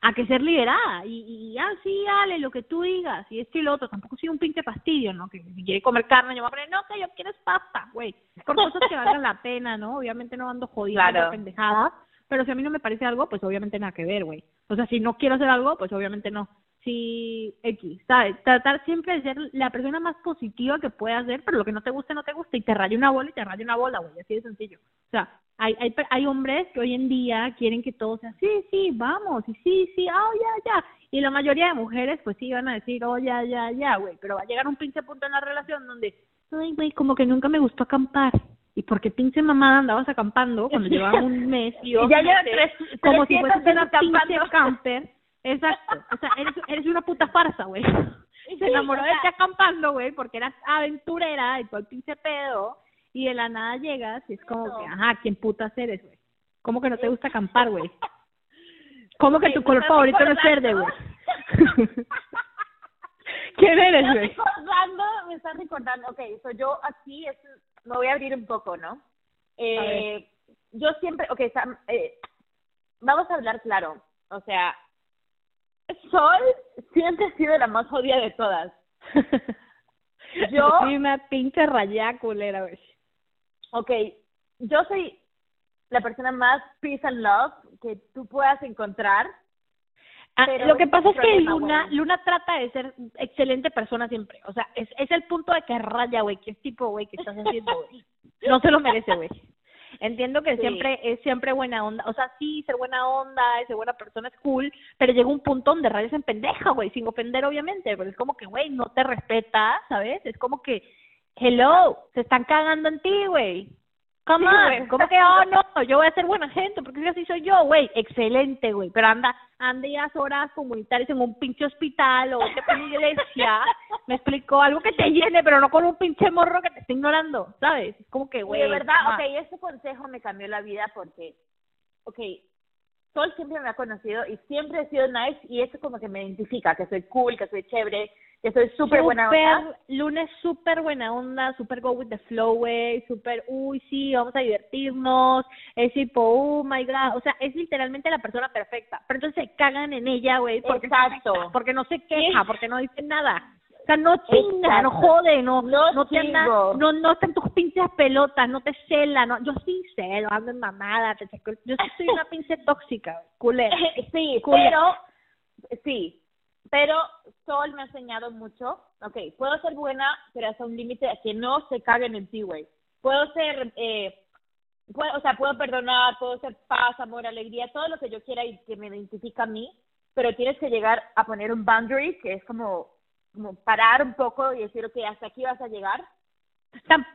a que ser liberada y, y ah, sí, dale, lo que tú digas, y esto y lo otro, tampoco soy un pinche fastidio, ¿no? Que si quiere comer carne, yo voy a poner, no, que yo quiero pasta, güey, por cosas que valgan la pena, ¿no? Obviamente no ando jodida claro. pendejadas, pero si a mí no me parece algo, pues obviamente nada que ver, güey. O sea, si no quiero hacer algo, pues obviamente no. Si X, ¿sabes? Tratar siempre de ser la persona más positiva que puedas ser, pero lo que no te guste, no te guste, y te raye una bola y te raye una bola, güey, así de sencillo. O sea, hay, hay, hay hombres que hoy en día quieren que todo sea, sí, sí, vamos, y sí, sí, oh, ya, ya. Y la mayoría de mujeres, pues sí, van a decir, oh, ya, ya, ya, güey. Pero va a llegar un pinche punto en la relación donde, ay, güey, como que nunca me gustó acampar. ¿Y porque pinche mamada andabas acampando cuando llevaba un mes y dos ya tres, como si fueras una pinche camper? Exacto. O sea, eres, eres una puta farsa, güey. Se enamoró de ti acampando, güey, porque eras aventurera y todo el pinche pedo y de la nada llegas y es como que, ajá, ¿quién putas eres, güey? ¿Cómo que no te gusta acampar, güey? ¿Cómo que tu color favorito no es verde, güey? ¿Quién eres, güey? recordando, me estás recordando, ok, so yo aquí es, me voy a abrir un poco, ¿no? Eh, yo siempre, ok, eh, vamos a hablar claro, o sea, Sol siempre ha sido la más jodida de todas. Yo. Sí, una pinche rayada culera, güey ok, yo soy la persona más peace and love que tú puedas encontrar. Ah, lo que pasa es que Luna, Luna trata de ser excelente persona siempre. O sea, es, es el punto de que raya, güey, qué tipo, güey, que estás haciendo, güey. No se lo merece, güey. Entiendo que siempre es siempre buena onda. O sea, sí, ser buena onda, ser buena persona es cool, pero llega un punto donde rayas en pendeja, güey, sin ofender, obviamente. Pero es como que, güey, no te respeta, ¿sabes? Es como que hello, se están cagando en ti, güey. Come on, ¿cómo que, oh, no, yo voy a ser buena gente, porque así soy yo, güey, excelente, güey, pero anda, anda y horas comunitarias en un pinche hospital o te iglesia, me explicó algo que te llene, pero no con un pinche morro que te esté ignorando, ¿sabes? Es como que, güey. De verdad, ok, este consejo me cambió la vida porque, ok, Sol siempre me ha conocido y siempre he sido nice y eso como que me identifica, que soy cool, que soy chévere, que soy súper buena onda. Lunes súper buena onda, súper go with the flow, güey, súper, uy, sí, vamos a divertirnos, es tipo, oh my god, o sea, es literalmente la persona perfecta, pero entonces se cagan en ella, güey, porque, Exacto. porque no se queja, porque no dice nada. O sea, no chinga, no jode, no, no, no, te no, no están tus pinches pelotas, no te cela, no, yo sí celo, ando en mamada, te, yo sí soy una pinche tóxica, culera. sí, pero, sí, pero Sol me ha enseñado mucho, ok, puedo ser buena, pero hasta un límite que no se caguen en ti, güey. Puedo ser, eh, puedo, o sea, puedo perdonar, puedo ser paz, amor, alegría, todo lo que yo quiera y que me identifica a mí, pero tienes que llegar a poner un boundary, que es como, como parar un poco y decir, ok, hasta aquí vas a llegar.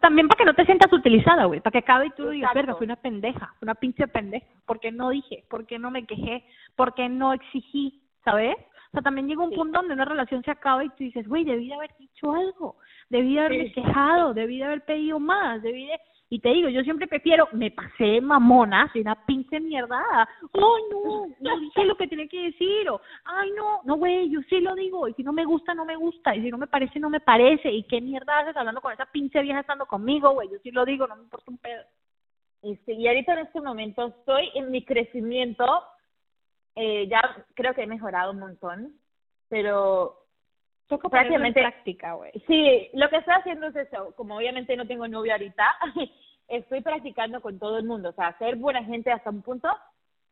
También para que no te sientas utilizada, güey, para que acabe y tú digas, verga, fui una pendeja, una pinche pendeja, porque no dije, porque no me quejé, porque no exigí, ¿sabes? Sea, también llega un punto donde una relación se acaba y tú dices, güey, debí de haber dicho algo, debí de haberme quejado, debí de haber pedido más, debí de... Y te digo, yo siempre prefiero, me pasé mamona, sin una pinche mierda. Ay, no, no dije lo que tenía que decir. O, ay, no, no, güey, yo sí lo digo. Y si no me gusta, no me gusta. Y si no me parece, no me parece. ¿Y qué mierda haces hablando con esa pinche vieja estando conmigo, güey? Yo sí lo digo, no me importa un pedo. Este, y ahorita en este momento estoy en mi crecimiento eh, ya creo que he mejorado un montón, pero prácticamente práctica, güey. Sí, lo que estoy haciendo es eso, como obviamente no tengo novio ahorita, estoy practicando con todo el mundo, o sea, ser buena gente hasta un punto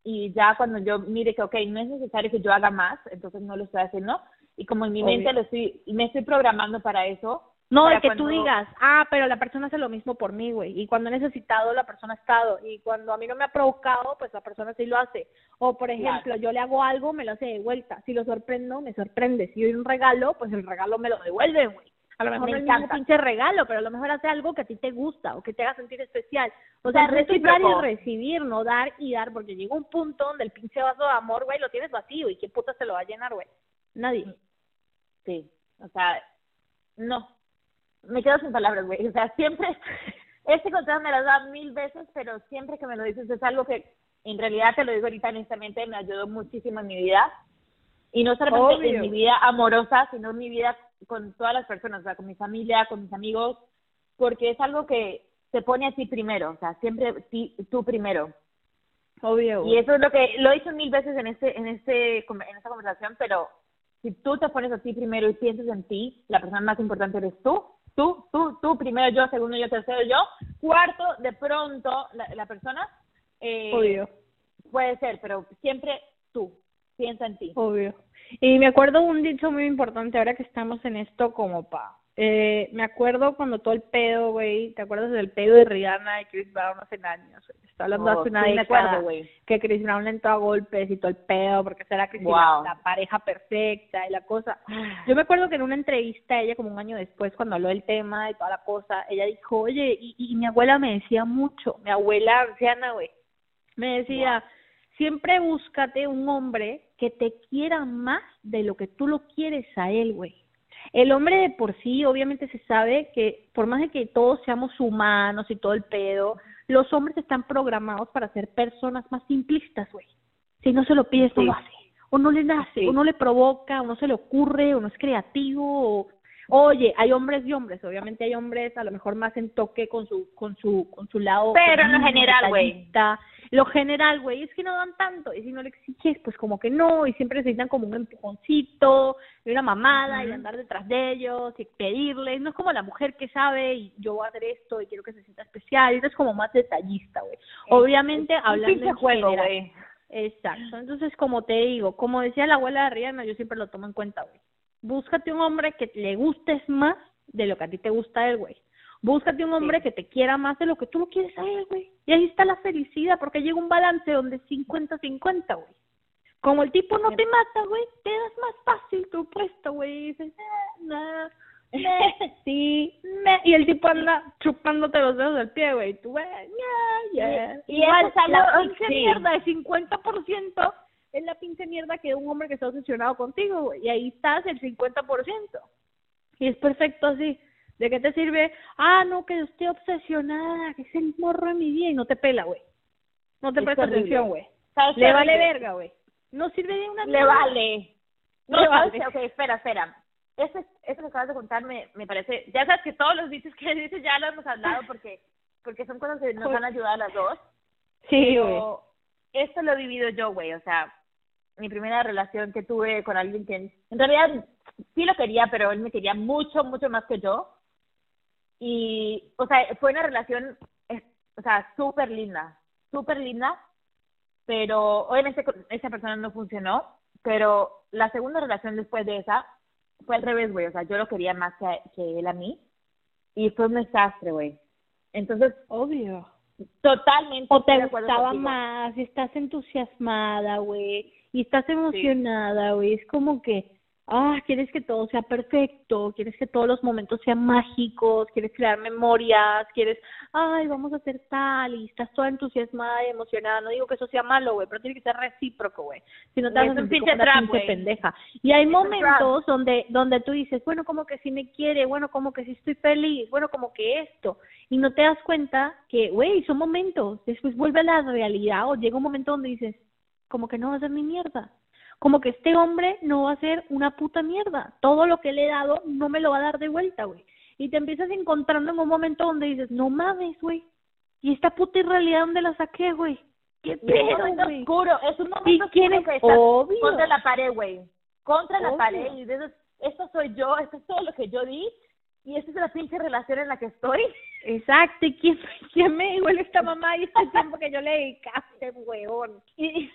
y ya cuando yo mire que, ok, no es necesario que yo haga más, entonces no lo estoy haciendo. Y como en mi mente lo estoy, me estoy programando para eso, no, de que tú digas, ah, pero la persona hace lo mismo por mí, güey. Y cuando he necesitado, la persona ha estado. Y cuando a mí no me ha provocado, pues la persona sí lo hace. O, por ejemplo, yo le hago algo, me lo hace de vuelta. Si lo sorprendo, me sorprende. Si doy un regalo, pues el regalo me lo devuelve, güey. A lo mejor no es un pinche regalo, pero a lo mejor hace algo que a ti te gusta o que te haga sentir especial. O sea, recibir y recibir, no dar y dar, porque llega un punto donde el pinche vaso de amor, güey, lo tienes vacío. ¿Y qué puta se lo va a llenar, güey? Nadie. Sí, o sea, no, me quedo sin palabras, güey. O sea, siempre, este consejo me lo has dado mil veces, pero siempre que me lo dices es algo que en realidad te lo digo ahorita honestamente, me ayudó muchísimo en mi vida. Y no solamente en mi vida amorosa, sino en mi vida con todas las personas, o sea, con mi familia, con mis amigos, porque es algo que te pone a ti primero, o sea, siempre ti, tú primero. Obvio. Y eso es lo que lo he dicho mil veces en este en este en esta conversación, pero si tú te pones a ti primero y piensas en ti, la persona más importante eres tú, tú, tú, tú, primero yo, segundo yo, tercero yo, cuarto, de pronto la, la persona. Eh, Obvio. Puede ser, pero siempre tú, piensa en ti. Obvio. Y me acuerdo un dicho muy importante ahora que estamos en esto como pa. Eh, me acuerdo cuando todo el pedo, güey, ¿te acuerdas del pedo de Rihanna y Chris Brown hace años? Está hablando Oh, hace una sí, década acuerdo, que Chris Brown le entró a golpes y todo el pedo porque será que sí, Wow. la, pareja perfecta y la cosa. Yo me acuerdo que en una entrevista ella como un año después cuando habló del tema y toda la cosa, ella dijo, oye, y, y mi abuela me decía mucho, mi abuela anciana, güey, me decía, siempre búscate un hombre que te quiera más de lo que tú lo quieres a él, güey. El hombre de por sí, obviamente se sabe que por más de que todos seamos humanos y todo el pedo, los hombres están programados para ser personas más simplistas, güey. Si no se lo pides, no Sí. lo hace. O no le nace, Sí. o no le provoca, o no se le ocurre, o no es creativo, o... Oye, hay hombres y hombres, obviamente hay hombres a lo mejor más en toque con su con su con su lado Pero en lo general, güey. Lo general, güey, es que no dan tanto, y si no le exiges, pues como que no, y siempre necesitan como un empujoncito, y una mamada, y Ujú. andar detrás de ellos, y pedirles, no es como la mujer que sabe, y yo voy a hacer esto, y quiero que se sienta especial, y es como más detallista, güey. Obviamente, Un hablando pinche en juego, general. güey. Exacto. Entonces, como te digo, como decía la abuela de Rihanna, yo siempre lo tomo en cuenta, güey. Búscate un hombre que le gustes más de lo que a ti te gusta a él, güey. Búscate un hombre que te quiera más de lo que tú lo quieres a él, güey. Y ahí está la felicidad, porque llega un balance donde es 50-50, güey. Como el tipo no te mata, güey, te das más fácil tu puesto, güey. Y dices, eh, nah, meh, sí, meh. Y el tipo anda chupándote los dedos del pie, güey. Y tú, güey, ya, ya. Y- y Igual, eso es la sí. mierda de 50% es la pinche mierda que un hombre que está obsesionado contigo. Y ahí estás el 50%. Y es perfecto así. ¿De qué te sirve? Ah, no, que estoy obsesionada, que es el morro de mi vida y no te pela, güey. No te Es presta horrible. atención, güey. ¿Sabes Le vale verga, güey. No sirve de una Le vale. No, Le ¿sabes vale. qué? Ok, espera, espera. Eso, eso que acabas de contar me, me parece... Ya sabes que todos los dichos que dices ya lo hemos hablado porque porque son cosas que nos han ayudado a las dos. Sí, güey. Pero esto lo he vivido yo, güey. O sea, mi primera relación que tuve con alguien que en realidad sí lo quería, pero él me quería mucho, mucho más que yo. Y, o sea, fue una relación, o sea, súper linda, súper linda, pero obviamente esa persona no funcionó, pero la segunda relación después de esa fue al revés, güey, o sea, yo lo quería más que, que él a mí, y fue un desastre, güey. Entonces, Obvio. totalmente O te gustaba más, estás entusiasmada, güey, y estás emocionada, güey. Es como que, ah, quieres que todo sea perfecto, quieres que todos los momentos sean mágicos, quieres crear memorias, quieres, ay, vamos a hacer tal, y estás toda entusiasmada y emocionada. No digo que eso sea malo, güey, pero tiene que ser recíproco, güey. Si no te Es vas a un sentir pinche como una pinche pendeja. Y hay un momentos donde donde tú dices, bueno, como que sí me quiere, bueno, como que sí estoy feliz, bueno, como que esto. Y no te das cuenta que, güey, son momentos. Después vuelve a la realidad o llega un momento donde dices, como que no va a ser mi mierda. Como que este hombre no va a ser una puta mierda. Todo lo que le he dado no me lo va a dar de vuelta, güey. Y te empiezas encontrando en un momento donde dices, no mames, güey. ¿Y esta puta irrealidad dónde la saqué, güey? ¿Qué es pedo, momento güey? oscuro, es un ¿Y momento oscuro es? que estás Obvio. contra la pared, güey. Contra la pared y dices, esto soy yo, esto es todo lo que yo di y esta es la pinche relación en la que estoy. Exacto, ¿y quién, quién me dijo esta mamá y este tiempo que yo le dedicaste, huevón? Y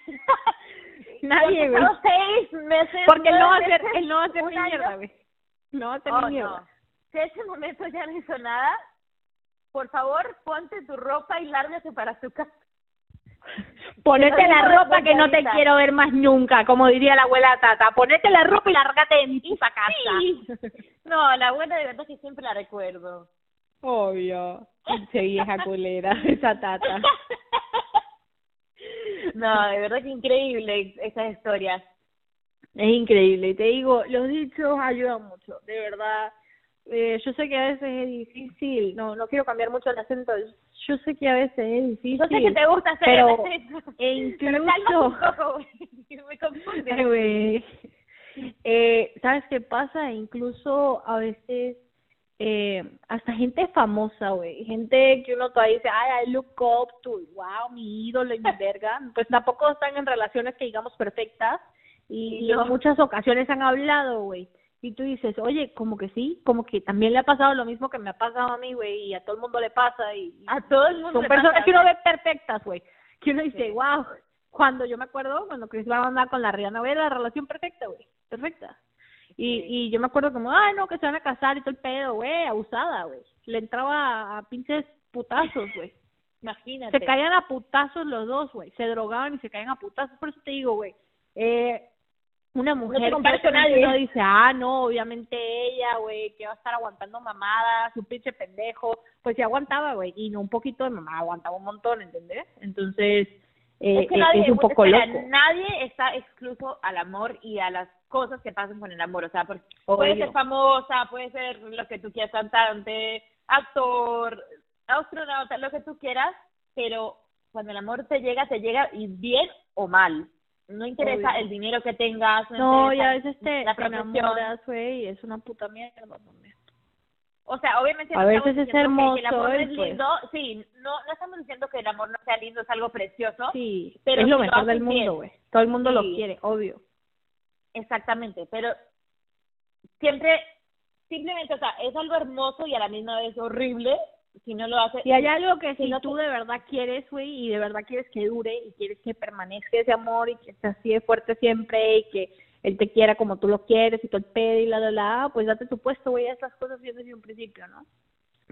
Nadie, güey. Pasaron seis meses. Porque él no va a hacer, él no va a hacer mierda, güey. No va a hacer Oh, mierda. no. Si ese momento ya no hizo nada, por favor, ponte tu ropa y lárgate para tu casa. Ponete la ropa que no te quiero ver más nunca, como diría la abuela Tata. Ponete la ropa y lárgate de mi puta casa. Sí. No, la abuela de verdad que siempre la recuerdo. Obvio. Pinche vieja culera, esa Tata. No, de verdad que increíble esas historias. Es increíble, te digo, los dichos ayudan mucho, de verdad. eh, yo sé que a veces es difícil, no no quiero cambiar mucho el acento, yo sé que a veces es difícil. Yo sé que te gusta hacer pero, e incluso, Pero. Me confunde. Ay. Eh, ¿Sabes qué pasa? Incluso a veces, eh, hasta gente famosa, güey, gente que uno todavía dice, ay, I look up to, wow, mi ídolo y mi verga, pues tampoco están en relaciones que digamos perfectas y, en muchas ocasiones han hablado, güey. Y tú dices, oye, como que sí, como que también le ha pasado lo mismo que me ha pasado a mí, güey, y a todo el mundo le pasa. Y, y A todo el mundo son le personas pasa. que uno ve perfectas, güey. Que uno dice, Sí. wow. Cuando yo me acuerdo, cuando Chris Brown andaba con la Rihanna, güey, era la relación perfecta, güey. Perfecta. Y, y yo me acuerdo como, ay, no, que se van a casar y todo el pedo, güey, abusada, güey. Le entraba a, pinches putazos, güey. Imagínate. Se caían a putazos los dos, güey. Se drogaban y se caían a putazos. Por eso te digo, güey. Eh, una mujer que compares con nadie. uno dice, ah, no, obviamente ella, güey, que va a estar aguantando mamadas, un pinche pendejo. Pues sí aguantaba, güey. Y no un poquito de mamá, aguantaba un montón, ¿entendés? Entonces, eh, es que eh, nadie, es un poco espera, loco. nadie está excluso al amor y a las cosas que pasan con el amor, o sea, porque puede ser famosa, puede ser lo que tú quieras, cantante, actor, astronauta, lo que tú quieras, pero cuando el amor te llega, te llega y bien o mal. No interesa Obvio. el dinero que tengas, no, No, y a veces te, la te enamoras, güey, y es una puta mierda. O sea, obviamente A no veces es diciendo que- el hermoso amor no es pues- lindo, sí, no, no estamos diciendo que el amor no sea lindo, es algo precioso, Sí, Pero es lo mejor del mundo, güey. Todo el mundo lo quiere, obvio. Exactamente, pero siempre, simplemente, o sea, es algo hermoso y a la misma vez horrible si no lo haces. Y hay algo que si si no tú te- de verdad quieres, güey, y de verdad quieres que dure y quieres que permanezca ese amor y que esté así de fuerte siempre y que él te quiera como tú lo quieres y todo el pedo y la, la, la, pues date tu puesto, güey, a esas cosas bien desde un principio, ¿no?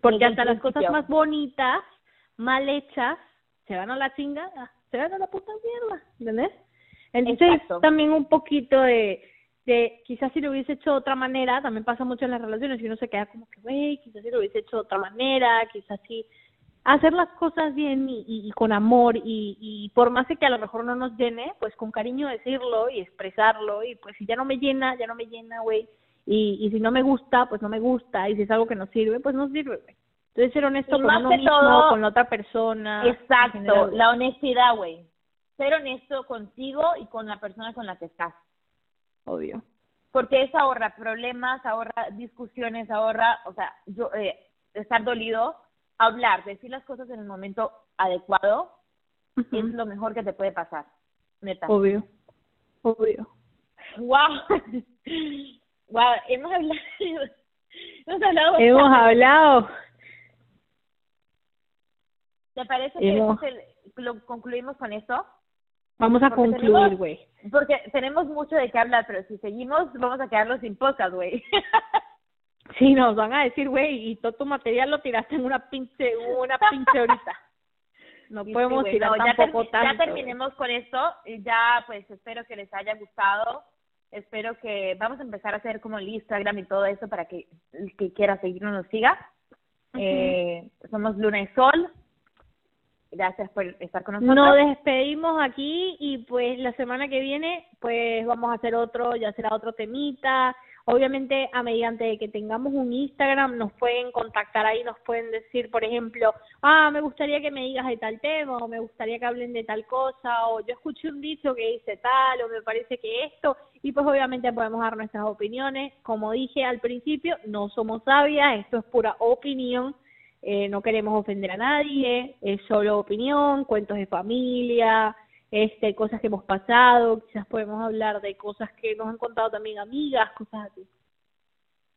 Porque Desde hasta las cosas más bonitas, mal hechas, se van a la chingada, se van a la puta mierda, ¿entendés? Entonces, Exacto. también un poquito de, de, quizás si lo hubiese hecho de otra manera, también pasa mucho en las relaciones, y uno se queda como que, güey, quizás si lo hubiese hecho de otra manera, quizás si hacer las cosas bien y, y, y con amor y, y por más que a lo mejor no nos llene, pues con cariño decirlo y expresarlo y pues si ya no me llena, ya no me llena, güey, y, y si no me gusta, pues no me gusta, y si es algo que no sirve, pues no sirve, güey. Entonces ser honesto Y con uno mismo, todo- con la otra persona. Exacto, general, la honestidad, güey. Ser honesto contigo y con la persona con la que estás. Obvio. Porque eso ahorra problemas, ahorra discusiones, ahorra, o sea, yo, eh, estar dolido, hablar, decir las cosas en el momento adecuado es lo mejor que te puede pasar, neta. Obvio. Obvio. Wow. wow, hemos hablado hemos hablado Hemos bastante. hablado. ¿Te parece que hemos- se- lo concluimos con esto? Vamos a Porque concluir, güey. Porque tenemos mucho de qué hablar, pero si seguimos vamos a quedarnos sin podcast, güey. Sí, nos van a decir, güey, y todo tu material lo tiraste en una pinche, una pinche horita. No Sí, podemos güey, tirar no, ya, tampoco termi- tanto. ya terminemos con esto. y Ya, pues, espero que les haya gustado. Espero que vamos a empezar a hacer como el Instagram y todo eso para que el que quiera seguirnos nos siga. Eh, somos Luna y Sol. Gracias por estar con nosotros. Nos despedimos aquí y pues la semana que viene pues vamos a hacer otro, ya será otro temita. Obviamente a mediante que tengamos un Instagram nos pueden contactar ahí, nos pueden decir, por ejemplo, ah, me gustaría que me digas de tal tema o me gustaría que hablen de tal cosa o yo escuché un dicho que dice tal o me parece que esto y pues obviamente podemos dar nuestras opiniones. Como dije al principio, no somos sabias, esto es pura opinión eh, no queremos ofender a nadie, es solo opinión, cuentos de familia, este, cosas que hemos pasado, quizás podemos hablar de cosas que nos han contado también amigas, cosas así.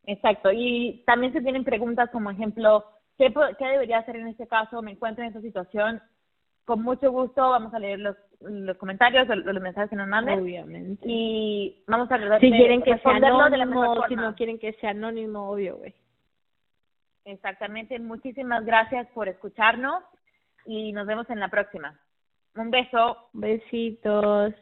Exacto. Y también se tienen preguntas como ejemplo, ¿qué, debería hacer en este caso? Me encuentro en esta situación. Con mucho gusto vamos a leer los, los comentarios, los, los mensajes que nos manden. Obviamente. Y vamos a tratar si de quieren que sea anónimo, si no quieren que sea anónimo, obvio, güey. Exactamente. Muchísimas gracias por escucharnos y nos vemos en la próxima. Un beso. Besitos.